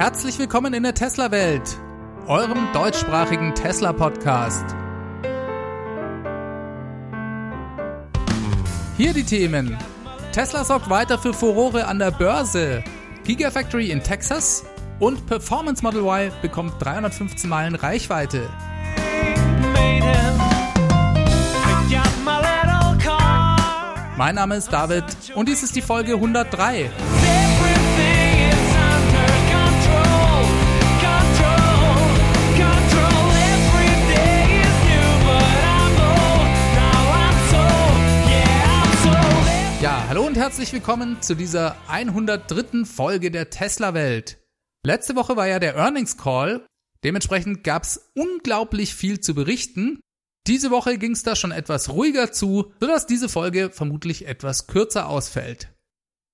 Herzlich willkommen in der Tesla-Welt, eurem deutschsprachigen Tesla-Podcast. Hier die Themen. Tesla sorgt weiter für Furore an der Börse. Gigafactory in Texas und Performance Model Y bekommt 315 Meilen Reichweite. Mein Name ist David und dies ist die Folge 103. hallo und herzlich willkommen zu dieser 103. Folge der Tesla-Welt. Letzte Woche war ja der Earnings Call, dementsprechend gab's unglaublich viel zu berichten. Diese Woche ging's da schon etwas ruhiger zu, sodass diese Folge vermutlich etwas kürzer ausfällt.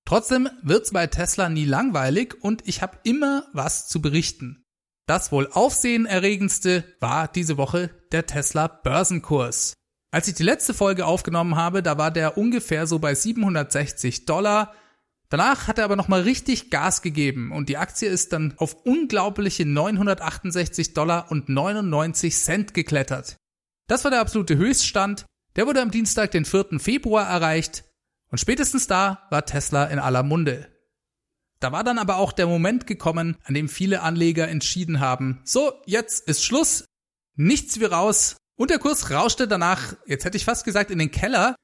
Trotzdem wird's bei Tesla nie langweilig und ich habe immer was zu berichten. Das wohl aufsehenerregendste war diese Woche der Tesla Börsenkurs. Als ich die letzte Folge aufgenommen habe, da war der ungefähr so bei 760 Dollar. Danach hat er aber nochmal richtig Gas gegeben und die Aktie ist dann auf unglaubliche 968 Dollar und 99 Cent geklettert. Das war der absolute Höchststand. Der wurde am Dienstag, den 4. Februar erreicht und spätestens da war Tesla in aller Munde. Da war dann aber auch der Moment gekommen, an dem viele Anleger entschieden haben, so, jetzt ist Schluss, nichts wie raus, und der Kurs rauschte danach, jetzt hätte ich fast gesagt, in den Keller.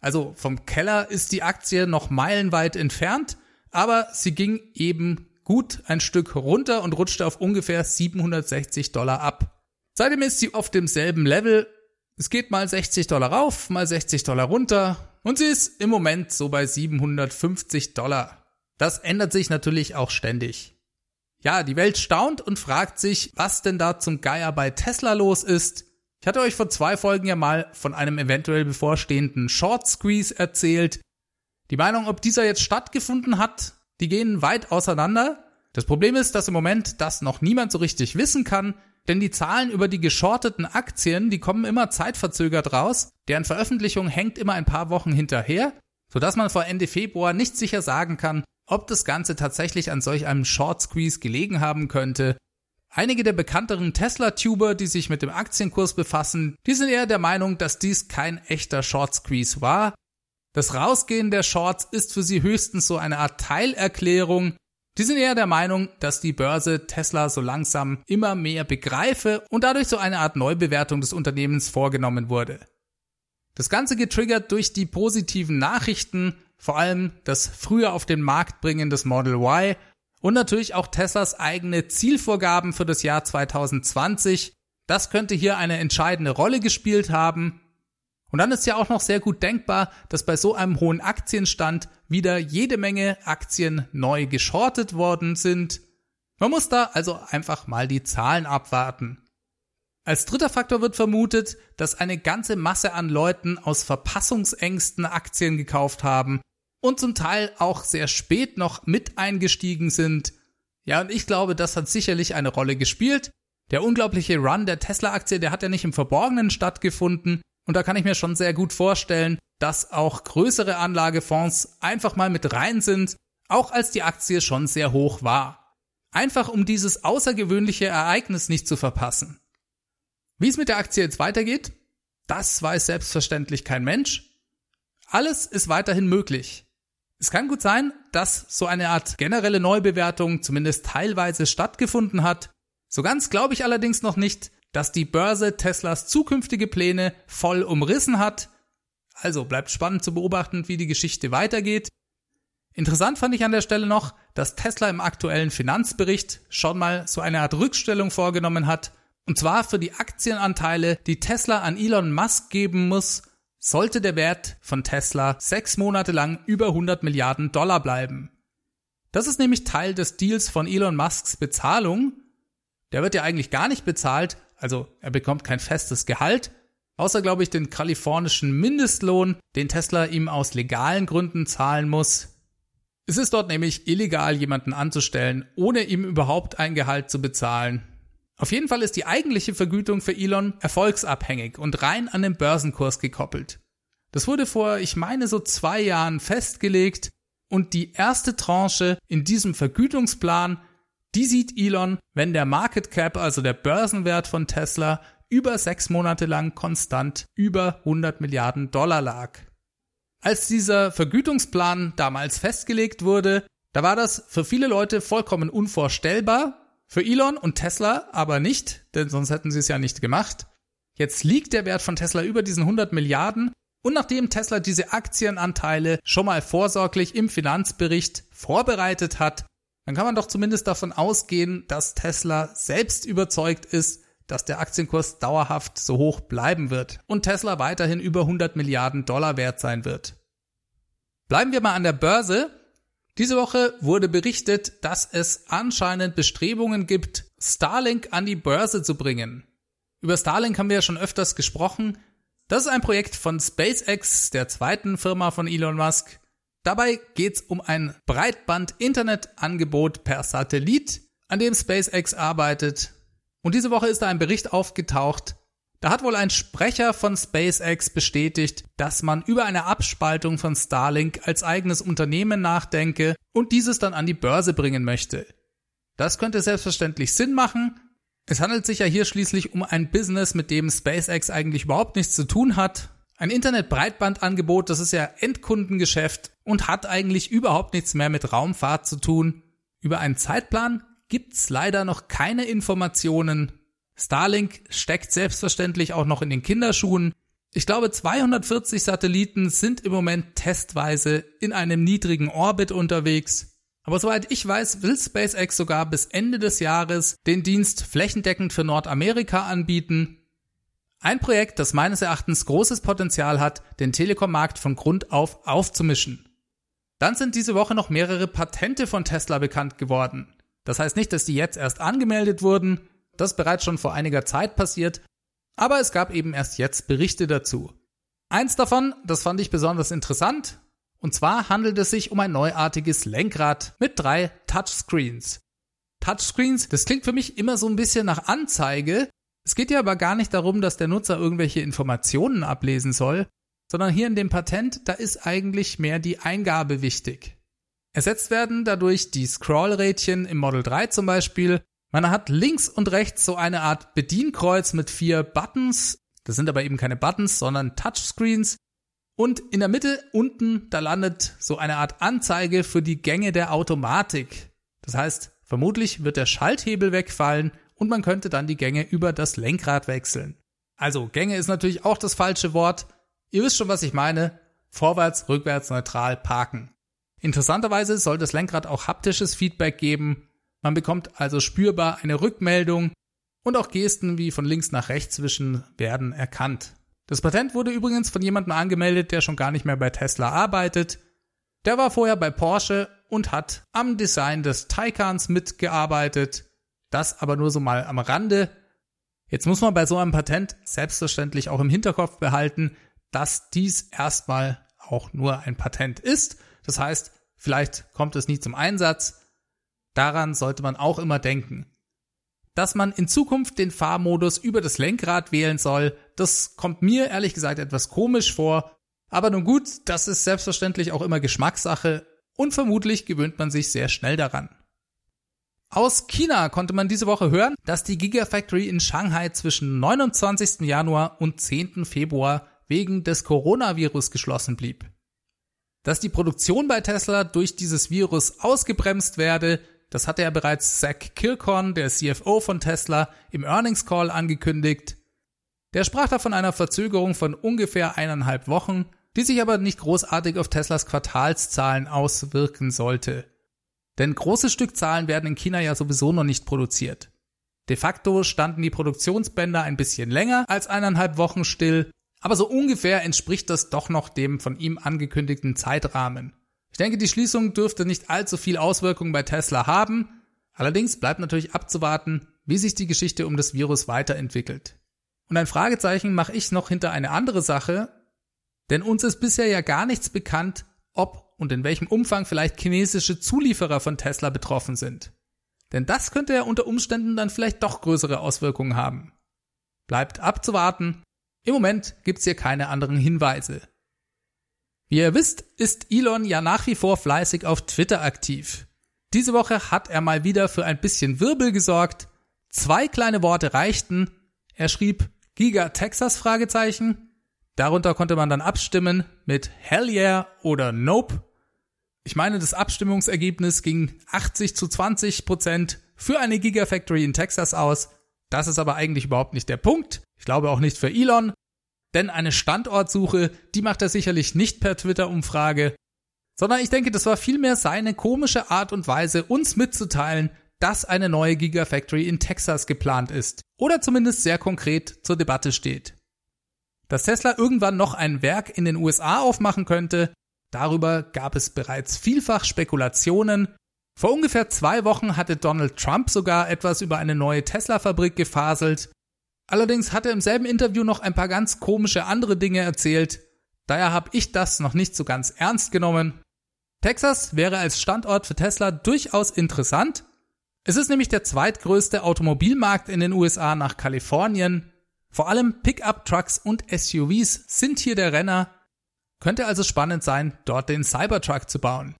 Also vom Keller ist die Aktie noch meilenweit entfernt, aber sie ging eben gut ein Stück runter und rutschte auf ungefähr 760 Dollar ab. Seitdem ist sie auf demselben Level. Es geht mal 60 Dollar rauf, mal 60 Dollar runter und sie ist im Moment so bei 750 Dollar. Das ändert sich natürlich auch ständig. Ja, die Welt staunt und fragt sich, was denn da zum Geier bei Tesla los ist. Ich hatte euch vor zwei Folgen ja mal von einem eventuell bevorstehenden Short Squeeze erzählt. Die Meinung, ob dieser jetzt stattgefunden hat, die gehen weit auseinander. Das Problem ist, dass im Moment das noch niemand so richtig wissen kann, denn die Zahlen über die geschorteten Aktien, die kommen immer zeitverzögert raus, deren Veröffentlichung hängt immer ein paar Wochen hinterher, sodass man vor Ende Februar nicht sicher sagen kann, ob das Ganze tatsächlich an solch einem Short Squeeze gelegen haben könnte Einige der bekannteren Tesla-Tuber, die sich mit dem Aktienkurs befassen, die sind eher der Meinung, dass dies kein echter Short Squeeze war. Das Rausgehen der Shorts ist für sie höchstens so eine Art Teilerklärung. Die sind eher der Meinung, dass die Börse Tesla so langsam immer mehr begreife und dadurch so eine Art Neubewertung des Unternehmens vorgenommen wurde. Das Ganze getriggert durch die positiven Nachrichten, vor allem das früher auf den Markt bringen des Model Y und natürlich auch Teslas eigene Zielvorgaben für das Jahr 2020. Das könnte hier eine entscheidende Rolle gespielt haben. Und dann ist ja auch noch sehr gut denkbar, dass bei so einem hohen Aktienstand wieder jede Menge Aktien neu geschortet worden sind. Man muss da also einfach mal die Zahlen abwarten. Als dritter Faktor wird vermutet, dass eine ganze Masse an Leuten aus Verpassungsängsten Aktien gekauft haben und zum Teil auch sehr spät noch mit eingestiegen sind. Ja, und ich glaube, das hat sicherlich eine Rolle gespielt. Der unglaubliche Run der Tesla-Aktie, der hat ja nicht im Verborgenen stattgefunden. Und da kann ich mir schon sehr gut vorstellen, dass auch größere Anlagefonds einfach mal mit rein sind, auch als die Aktie schon sehr hoch war. Einfach um dieses außergewöhnliche Ereignis nicht zu verpassen. Wie es mit der Aktie jetzt weitergeht, das weiß selbstverständlich kein Mensch. Alles ist weiterhin möglich. Es kann gut sein, dass so eine Art generelle Neubewertung zumindest teilweise stattgefunden hat. So ganz glaube ich allerdings noch nicht, dass die Börse Teslas zukünftige Pläne voll umrissen hat. Also bleibt spannend zu beobachten, wie die Geschichte weitergeht. Interessant fand ich an der Stelle noch, dass Tesla im aktuellen Finanzbericht schon mal so eine Art Rückstellung vorgenommen hat, und zwar für die Aktienanteile, die Tesla an Elon Musk geben muss, sollte der Wert von Tesla sechs Monate lang über 100 Milliarden Dollar bleiben. Das ist nämlich Teil des Deals von Elon Musks Bezahlung. Der wird ja eigentlich gar nicht bezahlt, also er bekommt kein festes Gehalt, außer glaube ich den kalifornischen Mindestlohn, den Tesla ihm aus legalen Gründen zahlen muss. Es ist dort nämlich illegal, jemanden anzustellen, ohne ihm überhaupt ein Gehalt zu bezahlen. Auf jeden Fall ist die eigentliche Vergütung für Elon erfolgsabhängig und rein an den Börsenkurs gekoppelt. Das wurde vor, ich meine, so zwei Jahren festgelegt und die erste Tranche in diesem Vergütungsplan, Die sieht Elon, wenn der Market Cap, also der Börsenwert von Tesla, über sechs Monate lang konstant über 100 Milliarden Dollar lag. Als dieser Vergütungsplan damals festgelegt wurde, da war das für viele Leute vollkommen unvorstellbar, für Elon und Tesla aber nicht, denn sonst hätten sie es ja nicht gemacht. Jetzt liegt der Wert von Tesla über diesen 100 Milliarden und nachdem Tesla diese Aktienanteile schon mal vorsorglich im Finanzbericht vorbereitet hat, dann kann man doch zumindest davon ausgehen, dass Tesla selbst überzeugt ist, dass der Aktienkurs dauerhaft so hoch bleiben wird und Tesla weiterhin über 100 Milliarden Dollar wert sein wird. Bleiben wir mal an der Börse. Diese Woche wurde berichtet, dass es anscheinend Bestrebungen gibt, Starlink an die Börse zu bringen. Über Starlink haben wir ja schon öfters gesprochen. Das ist ein Projekt von SpaceX, der zweiten Firma von Elon Musk. Dabei geht es um ein Breitband-Internetangebot per Satellit, an dem SpaceX arbeitet. Und diese Woche ist da ein Bericht aufgetaucht, da hat wohl ein Sprecher von SpaceX bestätigt, dass man über eine Abspaltung von Starlink als eigenes Unternehmen nachdenke und dieses dann an die Börse bringen möchte. Das könnte selbstverständlich Sinn machen. Es handelt sich ja hier schließlich um ein Business, mit dem SpaceX eigentlich überhaupt nichts zu tun hat. Ein Internet-Breitbandangebot, das ist ja Endkundengeschäft und hat eigentlich überhaupt nichts mehr mit Raumfahrt zu tun. Über einen Zeitplan gibt's leider noch keine Informationen. Starlink steckt selbstverständlich auch noch in den Kinderschuhen. Ich glaube, 240 Satelliten sind im Moment testweise in einem niedrigen Orbit unterwegs. Aber soweit ich weiß, will SpaceX sogar bis Ende des Jahres den Dienst flächendeckend für Nordamerika anbieten. Ein Projekt, das meines Erachtens großes Potenzial hat, den Telekom-Markt von Grund auf aufzumischen. Dann sind diese Woche noch mehrere Patente von Tesla bekannt geworden. Das heißt nicht, dass die jetzt erst angemeldet wurden, das bereits schon vor einiger Zeit passiert, aber es gab eben erst jetzt Berichte dazu. Eins davon, das fand ich besonders interessant, und zwar handelt es sich um ein neuartiges Lenkrad mit drei Touchscreens. Touchscreens, das klingt für mich immer so ein bisschen nach Anzeige. Es geht ja aber gar nicht darum, dass der Nutzer irgendwelche Informationen ablesen soll, sondern hier in dem Patent, da ist eigentlich mehr die Eingabe wichtig. Ersetzt werden dadurch die Scrollrädchen im Model 3 zum Beispiel man hat links und rechts so eine Art Bedienkreuz mit vier Buttons. Das sind aber eben keine Buttons, sondern Touchscreens. Und in der Mitte unten, da landet so eine Art Anzeige für die Gänge der Automatik. Das heißt, vermutlich wird der Schalthebel wegfallen und man könnte dann die Gänge über das Lenkrad wechseln. Also Gänge ist natürlich auch das falsche Wort. Ihr wisst schon, was ich meine. Vorwärts, rückwärts, neutral parken. Interessanterweise soll das Lenkrad auch haptisches Feedback geben. Man bekommt also spürbar eine Rückmeldung und auch Gesten wie von links nach rechts wischen werden erkannt. Das Patent wurde übrigens von jemandem angemeldet, der schon gar nicht mehr bei Tesla arbeitet. Der war vorher bei Porsche und hat am Design des Taycans mitgearbeitet. Das aber nur so mal am Rande. Jetzt muss man bei so einem Patent selbstverständlich auch im Hinterkopf behalten, dass dies erstmal auch nur ein Patent ist. Das heißt, vielleicht kommt es nie zum Einsatz. Daran sollte man auch immer denken. Dass man in Zukunft den Fahrmodus über das Lenkrad wählen soll, das kommt mir ehrlich gesagt etwas komisch vor. Aber nun gut, das ist selbstverständlich auch immer Geschmackssache und vermutlich gewöhnt man sich sehr schnell daran. Aus China konnte man diese Woche hören, dass die Gigafactory in Shanghai zwischen 29. Januar und 10. Februar wegen des Coronavirus geschlossen blieb. Dass die Produktion bei Tesla durch dieses Virus ausgebremst werde, das hatte ja bereits Zach Kirkhorn, der CFO von Tesla, im Earnings Call angekündigt. Der sprach da von einer Verzögerung von ungefähr eineinhalb Wochen, die sich aber nicht großartig auf Teslas Quartalszahlen auswirken sollte. Denn große Stückzahlen werden in China ja sowieso noch nicht produziert. De facto standen die Produktionsbänder ein bisschen länger als eineinhalb Wochen still, aber so ungefähr entspricht das doch noch dem von ihm angekündigten Zeitrahmen. Ich denke, die Schließung dürfte nicht allzu viel Auswirkungen bei Tesla haben. Allerdings bleibt natürlich abzuwarten, wie sich die Geschichte um das Virus weiterentwickelt. Und ein Fragezeichen mache ich noch hinter eine andere Sache, denn uns ist bisher ja gar nichts bekannt, ob und in welchem Umfang vielleicht chinesische Zulieferer von Tesla betroffen sind. Denn das könnte ja unter Umständen dann vielleicht doch größere Auswirkungen haben. Bleibt abzuwarten. Im Moment gibt's hier keine anderen Hinweise. Wie ihr wisst, ist Elon ja nach wie vor fleißig auf Twitter aktiv. Diese Woche hat er mal wieder für ein bisschen Wirbel gesorgt. Zwei kleine Worte reichten. Er schrieb Giga Texas Fragezeichen. Darunter konnte man dann abstimmen mit Hell yeah oder Nope. Ich meine, das Abstimmungsergebnis ging 80 zu 20 Prozent für eine Gigafactory in Texas aus. Das ist aber eigentlich überhaupt nicht der Punkt. Ich glaube auch nicht für Elon. Denn eine Standortsuche, die macht er sicherlich nicht per Twitter-Umfrage, sondern ich denke, das war vielmehr seine komische Art und Weise, uns mitzuteilen, dass eine neue Gigafactory in Texas geplant ist oder zumindest sehr konkret zur Debatte steht. Dass Tesla irgendwann noch ein Werk in den USA aufmachen könnte, darüber gab es bereits vielfach Spekulationen, vor ungefähr zwei Wochen hatte Donald Trump sogar etwas über eine neue Tesla-Fabrik gefaselt. Allerdings hat er im selben Interview noch ein paar ganz komische andere Dinge erzählt. Daher habe ich das noch nicht so ganz ernst genommen. Texas wäre als Standort für Tesla durchaus interessant. Es ist nämlich der zweitgrößte Automobilmarkt in den USA nach Kalifornien. Vor allem Pickup-Trucks und SUVs sind hier der Renner. Könnte also spannend sein, dort den Cybertruck zu bauen.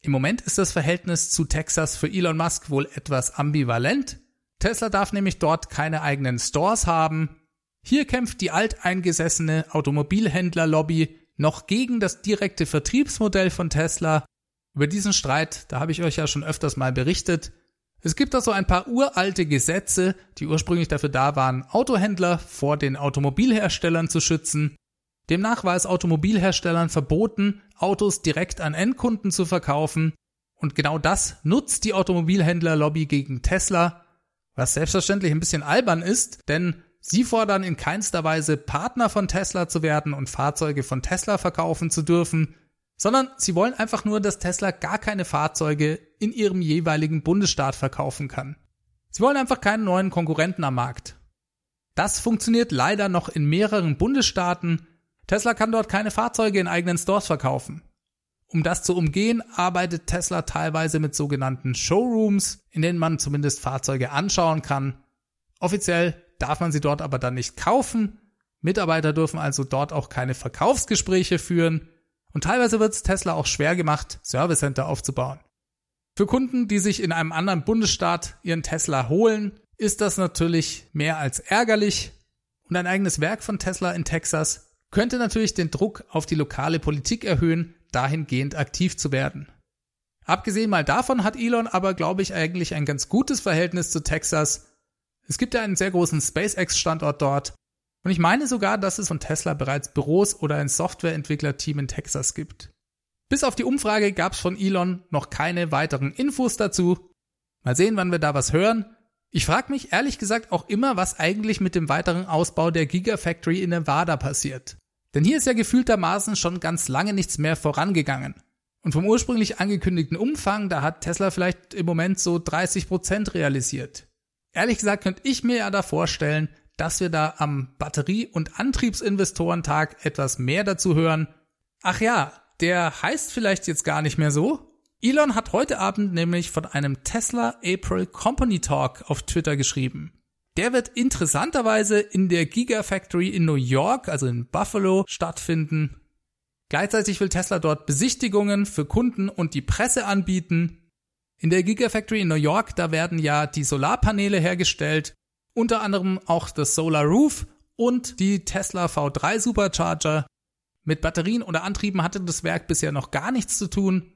Im Moment ist das Verhältnis zu Texas für Elon Musk wohl etwas ambivalent. Tesla darf nämlich dort keine eigenen Stores haben. Hier kämpft die alteingesessene Automobilhändlerlobby noch gegen das direkte Vertriebsmodell von Tesla. Über diesen Streit, da habe ich euch ja schon öfters mal berichtet. Es gibt da so ein paar uralte Gesetze, die ursprünglich dafür da waren, Autohändler vor den Automobilherstellern zu schützen. Demnach war es Automobilherstellern verboten, Autos direkt an Endkunden zu verkaufen. Und genau das nutzt die Automobilhändlerlobby gegen Tesla, was selbstverständlich ein bisschen albern ist, denn sie fordern in keinster Weise Partner von Tesla zu werden und Fahrzeuge von Tesla verkaufen zu dürfen, sondern sie wollen einfach nur, dass Tesla gar keine Fahrzeuge in ihrem jeweiligen Bundesstaat verkaufen kann. Sie wollen einfach keinen neuen Konkurrenten am Markt. Das funktioniert leider noch in mehreren Bundesstaaten, Tesla kann dort keine Fahrzeuge in eigenen Stores verkaufen. Um das zu umgehen, arbeitet Tesla teilweise mit sogenannten Showrooms, in denen man zumindest Fahrzeuge anschauen kann. Offiziell darf man sie dort aber dann nicht kaufen. Mitarbeiter dürfen also dort auch keine Verkaufsgespräche führen. Und teilweise wird es Tesla auch schwer gemacht, Service Center aufzubauen. Für Kunden, die sich in einem anderen Bundesstaat ihren Tesla holen, ist das natürlich mehr als ärgerlich. Und ein eigenes Werk von Tesla in Texas könnte natürlich den Druck auf die lokale Politik erhöhen, dahingehend aktiv zu werden. Abgesehen mal davon hat Elon aber, glaube ich, eigentlich ein ganz gutes Verhältnis zu Texas. Es gibt ja einen sehr großen SpaceX-Standort dort. Und ich meine sogar, dass es von Tesla bereits Büros oder ein Softwareentwicklerteam in Texas gibt. Bis auf die Umfrage gab es von Elon noch keine weiteren Infos dazu. Mal sehen, wann wir da was hören. Ich frage mich ehrlich gesagt auch immer, was eigentlich mit dem weiteren Ausbau der Gigafactory in Nevada passiert. Denn hier ist ja gefühltermaßen schon ganz lange nichts mehr vorangegangen. Und vom ursprünglich angekündigten Umfang, da hat Tesla vielleicht im Moment so 30 Prozent realisiert. Ehrlich gesagt könnte ich mir ja da vorstellen, dass wir da am Batterie- und Antriebsinvestorentag etwas mehr dazu hören. Ach ja, der heißt vielleicht jetzt gar nicht mehr so, Elon hat heute Abend nämlich von einem Tesla April Company Talk auf Twitter geschrieben. Der wird interessanterweise in der Gigafactory in New York, also in Buffalo, stattfinden. Gleichzeitig will Tesla dort Besichtigungen für Kunden und die Presse anbieten. In der Gigafactory in New York, da werden ja die Solarpaneele hergestellt, unter anderem auch das Solar Roof und die Tesla V3 Supercharger. Mit Batterien oder Antrieben hatte das Werk bisher noch gar nichts zu tun.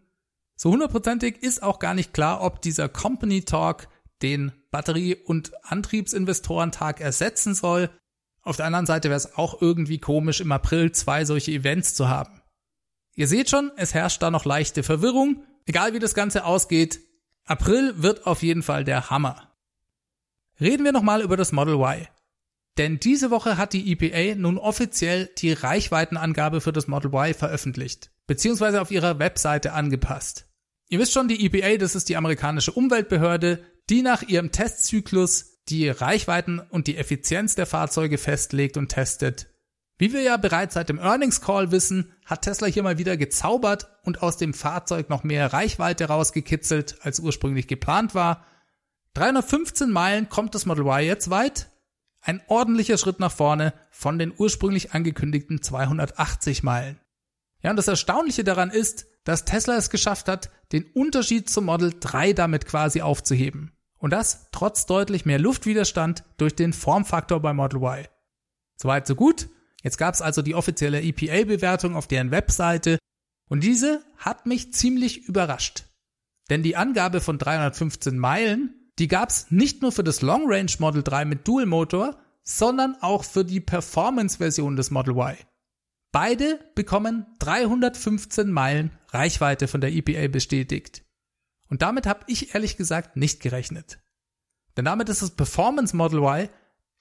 So hundertprozentig ist auch gar nicht klar, ob dieser Company Talk den Batterie- und Antriebsinvestorentag ersetzen soll. Auf der anderen Seite wäre es auch irgendwie komisch, im April zwei solche Events zu haben. Ihr seht schon, es herrscht da noch leichte Verwirrung. Egal wie das Ganze ausgeht, April wird auf jeden Fall der Hammer. Reden wir nochmal über das Model Y. Denn diese Woche hat die EPA nun offiziell die Reichweitenangabe für das Model Y veröffentlicht, beziehungsweise auf ihrer Webseite angepasst. Ihr wisst schon, die EPA, das ist die amerikanische Umweltbehörde, die nach ihrem Testzyklus die Reichweiten und die Effizienz der Fahrzeuge festlegt und testet. Wie wir ja bereits seit dem Earnings Call wissen, hat Tesla hier mal wieder gezaubert und aus dem Fahrzeug noch mehr Reichweite rausgekitzelt, als ursprünglich geplant war. 315 Meilen kommt das Model Y jetzt weit. Ein ordentlicher Schritt nach vorne von den ursprünglich angekündigten 280 Meilen. Ja, und das Erstaunliche daran ist, dass Tesla es geschafft hat, den Unterschied zum Model 3 damit quasi aufzuheben. Und das trotz deutlich mehr Luftwiderstand durch den Formfaktor bei Model Y. Soweit so gut. Jetzt gab es also die offizielle EPA-Bewertung auf deren Webseite und diese hat mich ziemlich überrascht. Denn die Angabe von 315 Meilen, die gab es nicht nur für das Long Range Model 3 mit Dual Motor, sondern auch für die Performance-Version des Model Y. Beide bekommen 315 Meilen Reichweite von der EPA bestätigt. Und damit habe ich ehrlich gesagt nicht gerechnet. Denn damit ist das Performance Model Y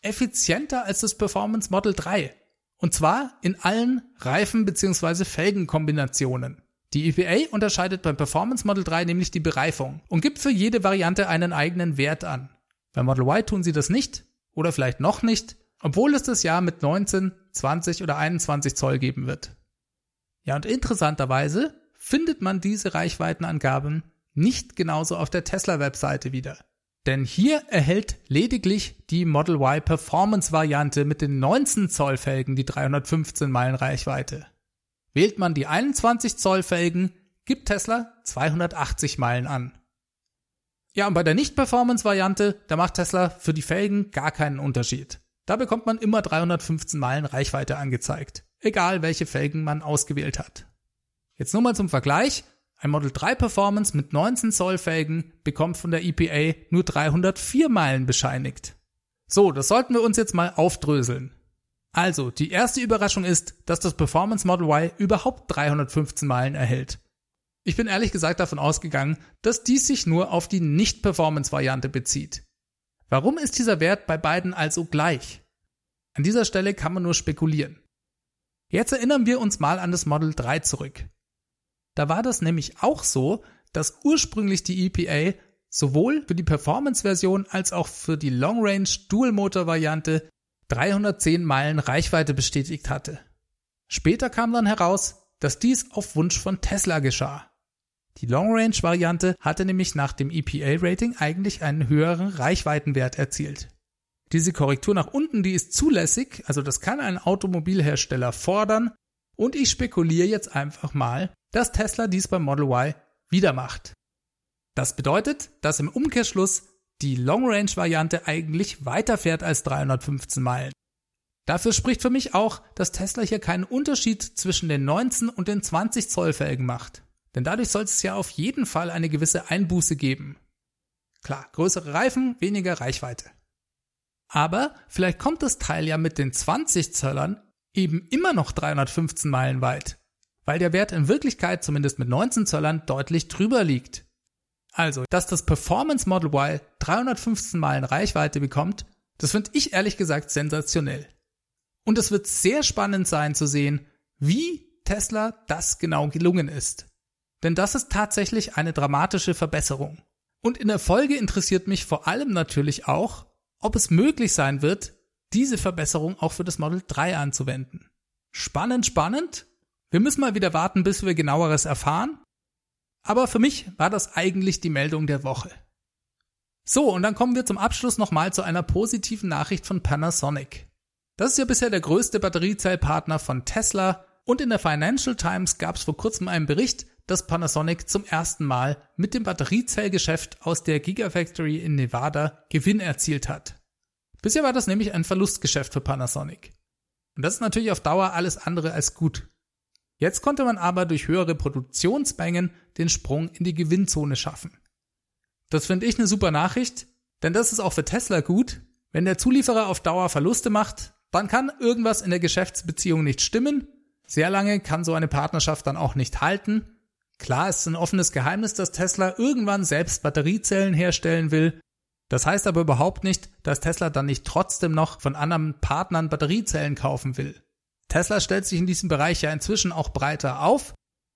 effizienter als das Performance Model 3. Und zwar in allen Reifen- bzw. Felgenkombinationen. Die EPA unterscheidet beim Performance Model 3 nämlich die Bereifung und gibt für jede Variante einen eigenen Wert an. Bei Model Y tun sie das nicht oder vielleicht noch nicht, obwohl es das Jahr mit 19, 20 oder 21 Zoll geben wird. Ja, und interessanterweise findet man diese Reichweitenangaben nicht genauso auf der Tesla-Webseite wieder. Denn hier erhält lediglich die Model Y Performance-Variante mit den 19 Zoll Felgen die 315 Meilen Reichweite. Wählt man die 21 Zoll Felgen, gibt Tesla 280 Meilen an. Ja, und bei der Nicht-Performance-Variante, da macht Tesla für die Felgen gar keinen Unterschied. Da bekommt man immer 315 Meilen Reichweite angezeigt, egal welche Felgen man ausgewählt hat. Jetzt nur mal zum Vergleich. Ein Model 3 Performance mit 19 Zoll Felgen bekommt von der EPA nur 304 Meilen bescheinigt. So, das sollten wir uns jetzt mal aufdröseln. Also, die erste Überraschung ist, dass das Performance Model Y überhaupt 315 Meilen erhält. Ich bin ehrlich gesagt davon ausgegangen, dass dies sich nur auf die Nicht-Performance-Variante bezieht. Warum ist dieser Wert bei beiden also gleich? An dieser Stelle kann man nur spekulieren. Jetzt erinnern wir uns mal an das Model 3 zurück. Da war das nämlich auch so, dass ursprünglich die EPA sowohl für die Performance-Version als auch für die Long-Range Dual-Motor-Variante 310 Meilen Reichweite bestätigt hatte. Später kam dann heraus, dass dies auf Wunsch von Tesla geschah. Die Long-Range-Variante hatte nämlich nach dem EPA-Rating eigentlich einen höheren Reichweitenwert erzielt. Diese Korrektur nach unten, die ist zulässig, also das kann ein Automobilhersteller fordern, und ich spekuliere jetzt einfach mal, dass Tesla dies beim Model Y wieder macht. Das bedeutet, dass im Umkehrschluss die Long-Range-Variante eigentlich weiterfährt als 315 Meilen. Dafür spricht für mich auch, dass Tesla hier keinen Unterschied zwischen den 19 und den 20 Zoll Felgen macht. Denn dadurch soll es ja auf jeden Fall eine gewisse Einbuße geben. Klar, größere Reifen, weniger Reichweite. Aber vielleicht kommt das Teil ja mit den 20 Zöllern eben immer noch 315 Meilen weit, weil der Wert in Wirklichkeit zumindest mit 19 Zöllern deutlich drüber liegt. Also, dass das Performance Model Y 315 Meilen Reichweite bekommt, das finde ich ehrlich gesagt sensationell. Und es wird sehr spannend sein zu sehen, wie Tesla das genau gelungen ist. Denn das ist tatsächlich eine dramatische Verbesserung. Und in der Folge interessiert mich vor allem natürlich auch, ob es möglich sein wird, diese Verbesserung auch für das Model 3 anzuwenden. Spannend, spannend. Wir müssen mal wieder warten, bis wir genaueres erfahren. Aber für mich war das eigentlich die Meldung der Woche. So, und dann kommen wir zum Abschluss nochmal zu einer positiven Nachricht von Panasonic. Das ist ja bisher der größte Batteriezellpartner von Tesla und in der Financial Times gab es vor kurzem einen Bericht, dass Panasonic zum ersten Mal mit dem Batteriezellgeschäft aus der Gigafactory in Nevada Gewinn erzielt hat. Bisher war das nämlich ein Verlustgeschäft für Panasonic. Und das ist natürlich auf Dauer alles andere als gut. Jetzt konnte man aber durch höhere Produktionsmengen den Sprung in die Gewinnzone schaffen. Das finde ich eine super Nachricht, denn das ist auch für Tesla gut. Wenn der Zulieferer auf Dauer Verluste macht, dann kann irgendwas in der Geschäftsbeziehung nicht stimmen. Sehr lange kann so eine Partnerschaft dann auch nicht halten. Klar ist ein offenes Geheimnis, dass Tesla irgendwann selbst Batteriezellen herstellen will, das heißt aber überhaupt nicht, dass Tesla dann nicht trotzdem noch von anderen Partnern Batteriezellen kaufen will. Tesla stellt sich in diesem Bereich ja inzwischen auch breiter auf.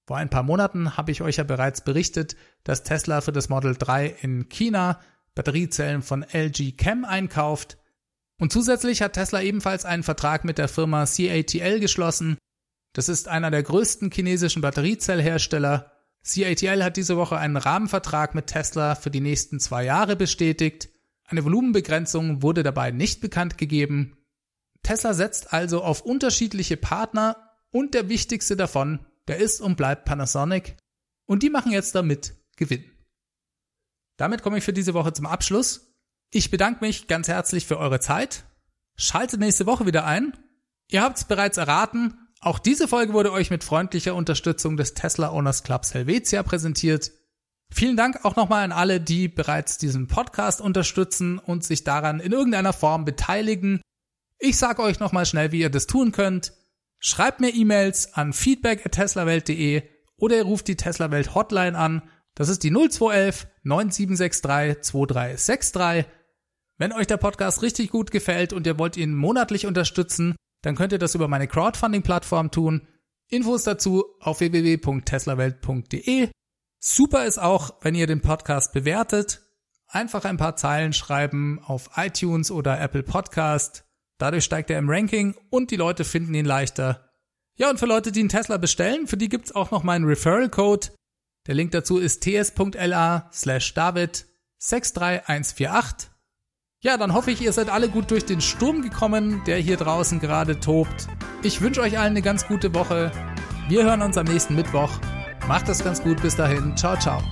Vor ein paar Monaten habe ich euch ja bereits berichtet, dass Tesla für das Model 3 in China Batteriezellen von LG Chem einkauft. Und zusätzlich hat Tesla ebenfalls einen Vertrag mit der Firma CATL geschlossen. Das ist einer der größten chinesischen Batteriezellhersteller CATL hat diese Woche einen Rahmenvertrag mit Tesla für die nächsten zwei Jahre bestätigt. Eine Volumenbegrenzung wurde dabei nicht bekannt gegeben. Tesla setzt also auf unterschiedliche Partner und der wichtigste davon, der ist und bleibt Panasonic. und die machen jetzt damit Gewinn. Damit komme ich für diese Woche zum Abschluss. Ich bedanke mich ganz herzlich für eure Zeit. Schaltet nächste Woche wieder ein. Ihr habt es bereits erraten, auch diese Folge wurde euch mit freundlicher Unterstützung des Tesla Owners Clubs Helvetia präsentiert. Vielen Dank auch nochmal an alle, die bereits diesen Podcast unterstützen und sich daran in irgendeiner Form beteiligen. Ich sage euch nochmal schnell, wie ihr das tun könnt. Schreibt mir E-Mails an feedback@teslawelt.de oder ihr ruft die Tesla Welt Hotline an. Das ist die 0211 9763 2363. Wenn euch der Podcast richtig gut gefällt und ihr wollt ihn monatlich unterstützen, dann könnt ihr das über meine Crowdfunding-Plattform tun. Infos dazu auf www.teslawelt.de. Super ist auch, wenn ihr den Podcast bewertet. Einfach ein paar Zeilen schreiben auf iTunes oder Apple Podcast. Dadurch steigt er im Ranking und die Leute finden ihn leichter. Ja, und für Leute, die einen Tesla bestellen, für die gibt's auch noch meinen Referral-Code. Der Link dazu ist ts.la slash david 63148. Ja, dann hoffe ich, ihr seid alle gut durch den Sturm gekommen, der hier draußen gerade tobt. Ich wünsche euch allen eine ganz gute Woche. Wir hören uns am nächsten Mittwoch. Macht es ganz gut bis dahin. Ciao, ciao.